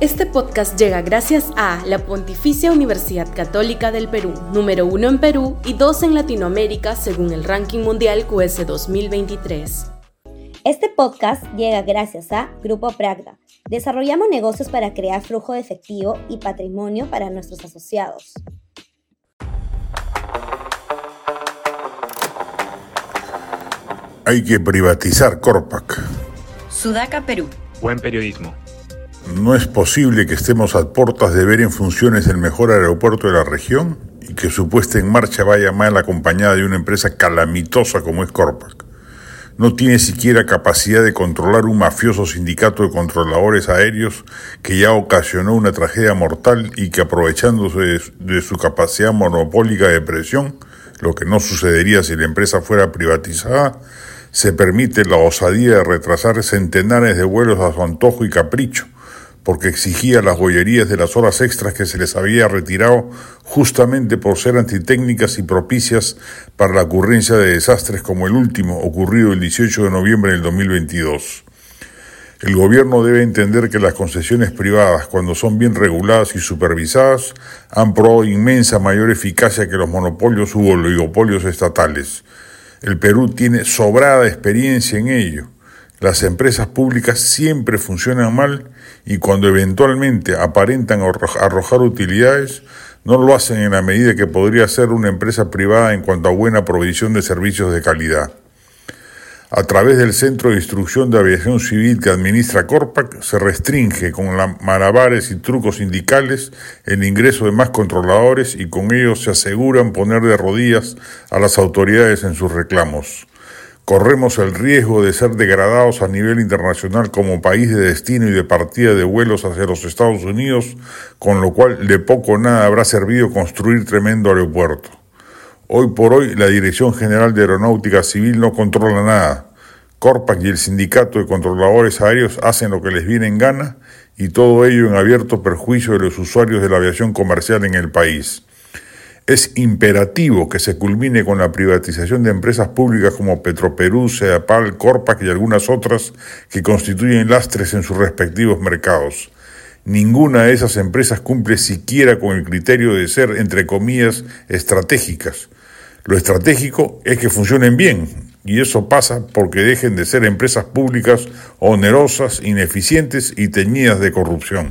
Este podcast llega gracias a la Pontificia Universidad Católica del Perú, número uno en Perú y dos en Latinoamérica según el ranking mundial QS 2023. Este podcast llega gracias a Grupo Pragda. Desarrollamos negocios para crear flujo de efectivo y patrimonio para nuestros asociados. Hay que privatizar Corpac. Sudaca, Perú. Buen periodismo. ¿No es posible que estemos a puertas de ver en funciones el mejor aeropuerto de la región y que su puesta en marcha vaya mal acompañada de una empresa calamitosa como es Corpac? No tiene siquiera capacidad de controlar un mafioso sindicato de controladores aéreos que ya ocasionó una tragedia mortal y que aprovechándose de su capacidad monopólica de presión, lo que no sucedería si la empresa fuera privatizada, se permite la osadía de retrasar centenares de vuelos a su antojo y capricho, porque exigía las bollerías de las horas extras que se les había retirado justamente por ser antitécnicas y propicias para la ocurrencia de desastres como el último ocurrido el 18 de noviembre del 2022. El gobierno debe entender que las concesiones privadas, cuando son bien reguladas y supervisadas, han probado inmensa mayor eficacia que los monopolios u oligopolios estatales. El Perú tiene sobrada experiencia en ello. Las empresas públicas siempre funcionan mal y cuando eventualmente aparentan arrojar utilidades, no lo hacen en la medida que podría ser una empresa privada en cuanto a buena provisión de servicios de calidad. A través del Centro de Instrucción de Aviación Civil que administra Corpac, se restringe con malabares y trucos sindicales el ingreso de más controladores y con ello se aseguran poner de rodillas a las autoridades en sus reclamos. Corremos el riesgo de ser degradados a nivel internacional como país de destino y de partida de vuelos hacia los Estados Unidos, con lo cual de poco o nada habrá servido construir tremendo aeropuerto. Hoy por hoy la Dirección General de Aeronáutica Civil no controla nada. Corpac y el Sindicato de Controladores Aéreos hacen lo que les viene en gana y todo ello en abierto perjuicio de los usuarios de la aviación comercial en el país. Es imperativo que se culmine con la privatización de empresas públicas como Petroperú, Sedapal, Corpac y algunas otras que constituyen lastres en sus respectivos mercados. Ninguna de esas empresas cumple siquiera con el criterio de ser, entre comillas, estratégicas. Lo estratégico es que funcionen bien, y eso pasa porque dejen de ser empresas públicas onerosas, ineficientes y teñidas de corrupción.